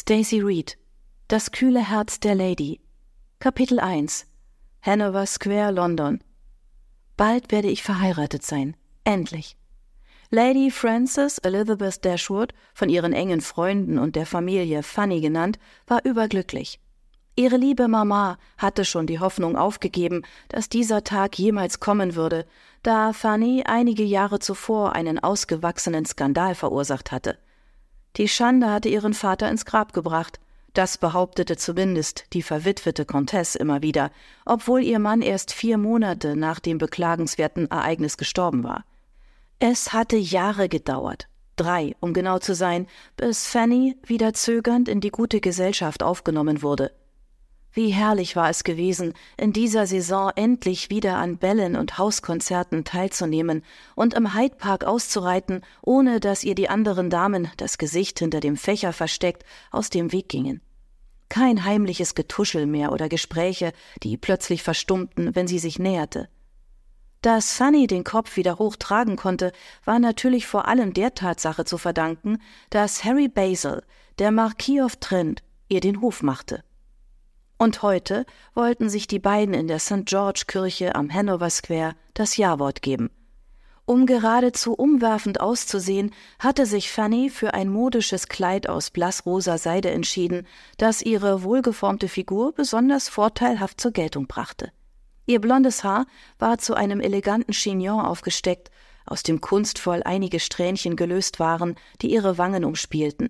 Stacy Reed Das kühle Herz der Lady Kapitel 1 Hanover Square, London Bald werde ich verheiratet sein. Endlich. Lady Frances Elizabeth Dashwood, von ihren engen Freunden und der Familie Fanny genannt, war überglücklich. Ihre liebe Mama hatte schon die Hoffnung aufgegeben, dass dieser Tag jemals kommen würde, da Fanny einige Jahre zuvor einen ausgewachsenen Skandal verursacht hatte. Die Schande hatte ihren Vater ins Grab gebracht. Das behauptete zumindest die verwitwete Comtesse immer wieder, obwohl ihr Mann erst vier Monate nach dem beklagenswerten Ereignis gestorben war. Es hatte Jahre gedauert, drei, um genau zu sein, bis Fanny wieder zögernd in die gute Gesellschaft aufgenommen wurde. Wie herrlich war es gewesen, in dieser Saison endlich wieder an Bällen und Hauskonzerten teilzunehmen und im Hyde Park auszureiten, ohne dass ihr die anderen Damen, das Gesicht hinter dem Fächer versteckt, aus dem Weg gingen. Kein heimliches Getuschel mehr oder Gespräche, die plötzlich verstummten, wenn sie sich näherte. Dass Fanny den Kopf wieder hochtragen konnte, war natürlich vor allem der Tatsache zu verdanken, dass Harry Basil, der Marquis of Trent, ihr den Hof machte. Und heute wollten sich die beiden in der St. George Kirche am Hanover Square das Jawort geben. Um geradezu umwerfend auszusehen, hatte sich Fanny für ein modisches Kleid aus blassrosa Seide entschieden, das ihre wohlgeformte Figur besonders vorteilhaft zur Geltung brachte. Ihr blondes Haar war zu einem eleganten Chignon aufgesteckt, aus dem kunstvoll einige Strähnchen gelöst waren, die ihre Wangen umspielten.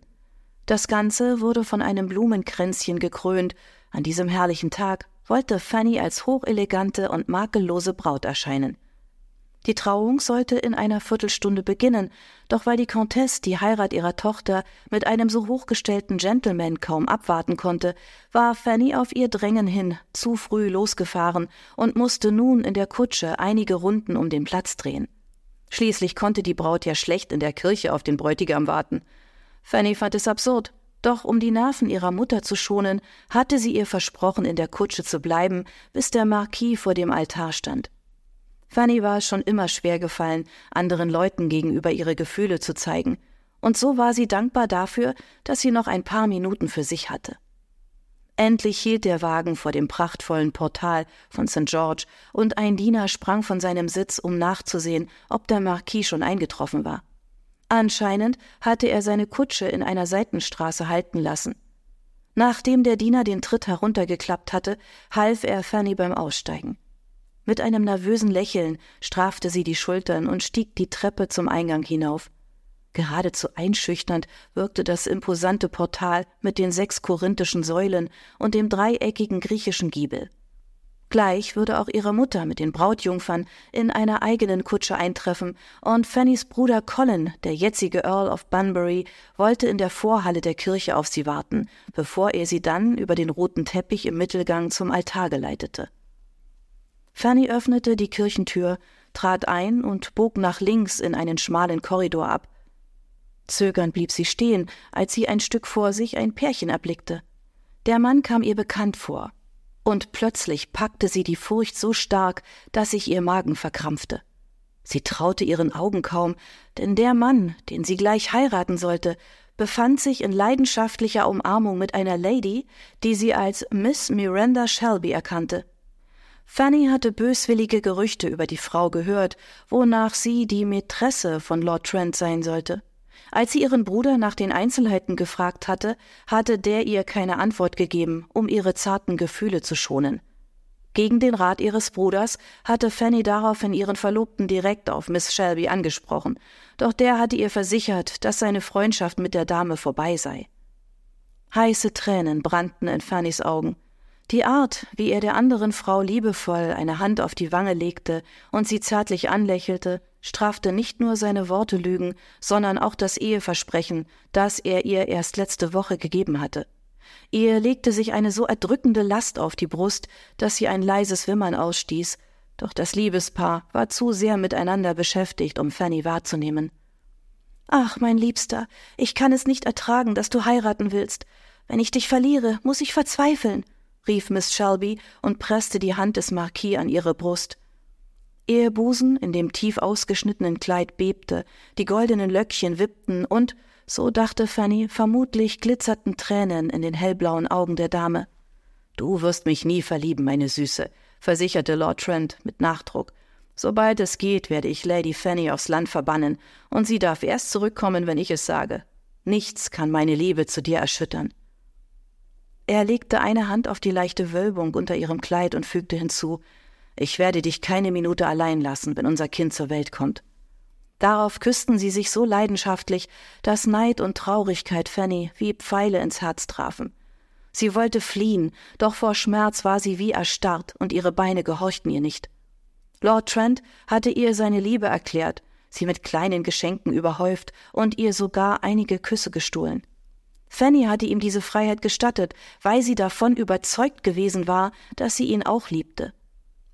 Das Ganze wurde von einem Blumenkränzchen gekrönt, an diesem herrlichen Tag wollte Fanny als hochelegante und makellose Braut erscheinen. Die Trauung sollte in einer Viertelstunde beginnen, doch weil die Comtesse die Heirat ihrer Tochter mit einem so hochgestellten Gentleman kaum abwarten konnte, war Fanny auf ihr Drängen hin zu früh losgefahren und musste nun in der Kutsche einige Runden um den Platz drehen. Schließlich konnte die Braut ja schlecht in der Kirche auf den Bräutigam warten. Fanny fand es absurd, doch um die Nerven ihrer Mutter zu schonen, hatte sie ihr versprochen, in der Kutsche zu bleiben, bis der Marquis vor dem Altar stand. Fanny war es schon immer schwer gefallen, anderen Leuten gegenüber ihre Gefühle zu zeigen, und so war sie dankbar dafür, dass sie noch ein paar Minuten für sich hatte. Endlich hielt der Wagen vor dem prachtvollen Portal von St. George, und ein Diener sprang von seinem Sitz, um nachzusehen, ob der Marquis schon eingetroffen war. Anscheinend hatte er seine Kutsche in einer Seitenstraße halten lassen. Nachdem der Diener den Tritt heruntergeklappt hatte, half er Fanny beim Aussteigen. Mit einem nervösen Lächeln strafte sie die Schultern und stieg die Treppe zum Eingang hinauf. Geradezu einschüchternd wirkte das imposante Portal mit den sechs korinthischen Säulen und dem dreieckigen griechischen Giebel. Gleich würde auch ihre Mutter mit den Brautjungfern in einer eigenen Kutsche eintreffen, und Fannys Bruder Colin, der jetzige Earl of Bunbury, wollte in der Vorhalle der Kirche auf sie warten, bevor er sie dann über den roten Teppich im Mittelgang zum Altar geleitete. Fanny öffnete die Kirchentür, trat ein und bog nach links in einen schmalen Korridor ab. Zögernd blieb sie stehen, als sie ein Stück vor sich ein Pärchen erblickte. Der Mann kam ihr bekannt vor, und plötzlich packte sie die Furcht so stark, dass sich ihr Magen verkrampfte. Sie traute ihren Augen kaum, denn der Mann, den sie gleich heiraten sollte, befand sich in leidenschaftlicher Umarmung mit einer Lady, die sie als Miss Miranda Shelby erkannte. Fanny hatte böswillige Gerüchte über die Frau gehört, wonach sie die Mätresse von Lord Trent sein sollte. Als sie ihren Bruder nach den Einzelheiten gefragt hatte, hatte der ihr keine Antwort gegeben, um ihre zarten Gefühle zu schonen. Gegen den Rat ihres Bruders hatte Fanny daraufhin ihren Verlobten direkt auf Miss Shelby angesprochen, doch der hatte ihr versichert, dass seine Freundschaft mit der Dame vorbei sei. Heiße Tränen brannten in Fannys Augen. Die Art, wie er der anderen Frau liebevoll eine Hand auf die Wange legte und sie zärtlich anlächelte, strafte nicht nur seine Wortelügen, sondern auch das Eheversprechen, das er ihr erst letzte Woche gegeben hatte. Ihr legte sich eine so erdrückende Last auf die Brust, dass sie ein leises Wimmern ausstieß, doch das Liebespaar war zu sehr miteinander beschäftigt, um Fanny wahrzunehmen. Ach, mein Liebster, ich kann es nicht ertragen, dass du heiraten willst. Wenn ich dich verliere, muss ich verzweifeln, rief Miss Shelby und presste die Hand des Marquis an ihre Brust. Ihr Busen in dem tief ausgeschnittenen Kleid bebte, die goldenen Löckchen wippten und, So dachte Fanny, vermutlich glitzerten Tränen in den hellblauen Augen der Dame. Du wirst mich nie verlieben, meine Süße, versicherte Lord Trent mit Nachdruck. Sobald es geht, werde ich Lady Fanny aufs Land verbannen, und sie darf erst zurückkommen, wenn ich es sage. Nichts kann meine Liebe zu dir erschüttern. Er legte eine Hand auf die leichte Wölbung unter ihrem Kleid und fügte hinzu Ich werde dich keine Minute allein lassen, wenn unser Kind zur Welt kommt. Darauf küssten sie sich so leidenschaftlich, dass Neid und Traurigkeit Fanny wie Pfeile ins Herz trafen. Sie wollte fliehen, doch vor Schmerz war sie wie erstarrt und ihre Beine gehorchten ihr nicht. Lord Trent hatte ihr seine Liebe erklärt, sie mit kleinen Geschenken überhäuft und ihr sogar einige Küsse gestohlen. Fanny hatte ihm diese Freiheit gestattet, weil sie davon überzeugt gewesen war, dass sie ihn auch liebte.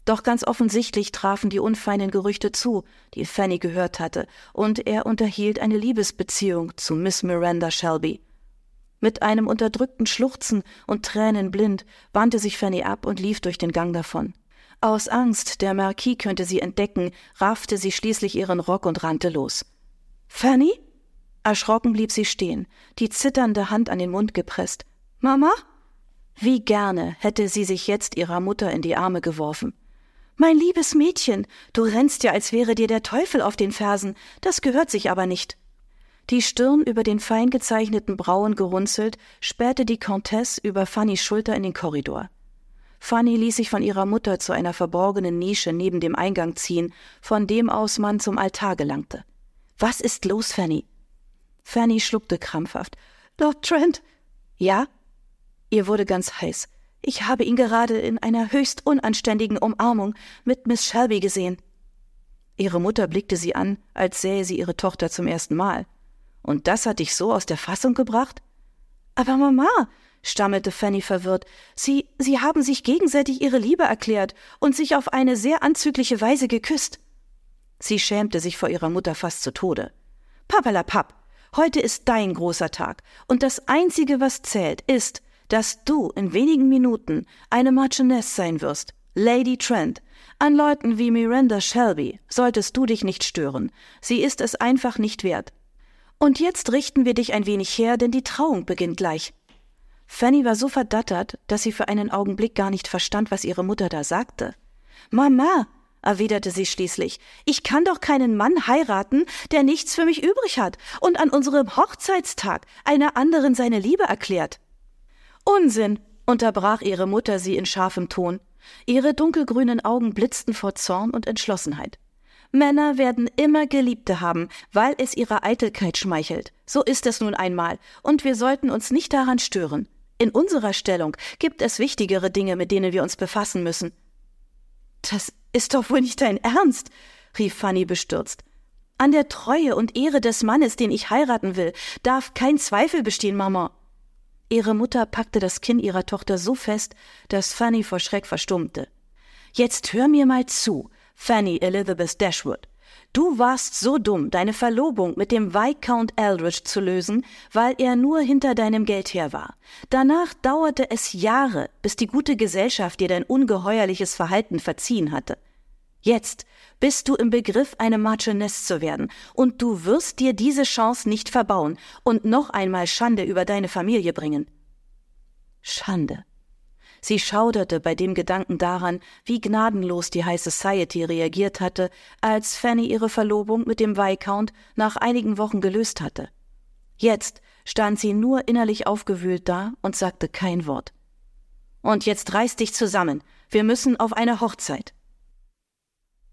Doch ganz offensichtlich trafen die unfeinen Gerüchte zu, die Fanny gehört hatte, und er unterhielt eine Liebesbeziehung zu Miss Miranda Shelby. Mit einem unterdrückten Schluchzen und Tränen blind wandte sich Fanny ab und lief durch den Gang davon. Aus Angst, der Marquis könnte sie entdecken, raffte sie schließlich ihren Rock und rannte los. Fanny? Erschrocken blieb sie stehen, die zitternde Hand an den Mund gepresst. Mama? Wie gerne hätte sie sich jetzt ihrer Mutter in die Arme geworfen. Mein liebes Mädchen, du rennst ja, als wäre dir der Teufel auf den Fersen, das gehört sich aber nicht. Die Stirn über den fein gezeichneten Brauen gerunzelt, spähte die Comtesse über Fannys Schulter in den Korridor. Fanny ließ sich von ihrer Mutter zu einer verborgenen Nische neben dem Eingang ziehen, von dem aus man zum Altar gelangte. Was ist los, Fanny? Fanny schluckte krampfhaft. Lord Trent. Ja? Ihr wurde ganz heiß. Ich habe ihn gerade in einer höchst unanständigen Umarmung mit Miss Shelby gesehen. Ihre Mutter blickte sie an, als sähe sie ihre Tochter zum ersten Mal. Und das hat dich so aus der Fassung gebracht? Aber Mama, stammelte Fanny verwirrt, Sie, Sie haben sich gegenseitig Ihre Liebe erklärt und sich auf eine sehr anzügliche Weise geküsst. Sie schämte sich vor ihrer Mutter fast zu Tode. Papalapap, heute ist dein großer Tag, und das Einzige, was zählt, ist, dass du in wenigen Minuten eine Marchioness sein wirst, Lady Trent. An Leuten wie Miranda Shelby solltest du dich nicht stören. Sie ist es einfach nicht wert. Und jetzt richten wir dich ein wenig her, denn die Trauung beginnt gleich. Fanny war so verdattert, dass sie für einen Augenblick gar nicht verstand, was ihre Mutter da sagte. Mama, erwiderte sie schließlich, ich kann doch keinen Mann heiraten, der nichts für mich übrig hat und an unserem Hochzeitstag einer anderen seine Liebe erklärt. Unsinn, unterbrach ihre Mutter sie in scharfem Ton. Ihre dunkelgrünen Augen blitzten vor Zorn und Entschlossenheit. Männer werden immer Geliebte haben, weil es ihrer Eitelkeit schmeichelt. So ist es nun einmal, und wir sollten uns nicht daran stören. In unserer Stellung gibt es wichtigere Dinge, mit denen wir uns befassen müssen. Das ist doch wohl nicht dein Ernst, rief Fanny bestürzt. An der Treue und Ehre des Mannes, den ich heiraten will, darf kein Zweifel bestehen, Mama. Ihre Mutter packte das Kinn ihrer Tochter so fest, dass Fanny vor Schreck verstummte. Jetzt hör mir mal zu, Fanny Elizabeth Dashwood. Du warst so dumm, deine Verlobung mit dem Viscount Eldridge zu lösen, weil er nur hinter deinem Geld her war. Danach dauerte es Jahre, bis die gute Gesellschaft dir dein ungeheuerliches Verhalten verziehen hatte. Jetzt bist du im Begriff, eine Marchioness zu werden, und du wirst dir diese Chance nicht verbauen und noch einmal Schande über deine Familie bringen. Schande. Sie schauderte bei dem Gedanken daran, wie gnadenlos die High Society reagiert hatte, als Fanny ihre Verlobung mit dem Viscount nach einigen Wochen gelöst hatte. Jetzt stand sie nur innerlich aufgewühlt da und sagte kein Wort. Und jetzt reiß dich zusammen. Wir müssen auf eine Hochzeit.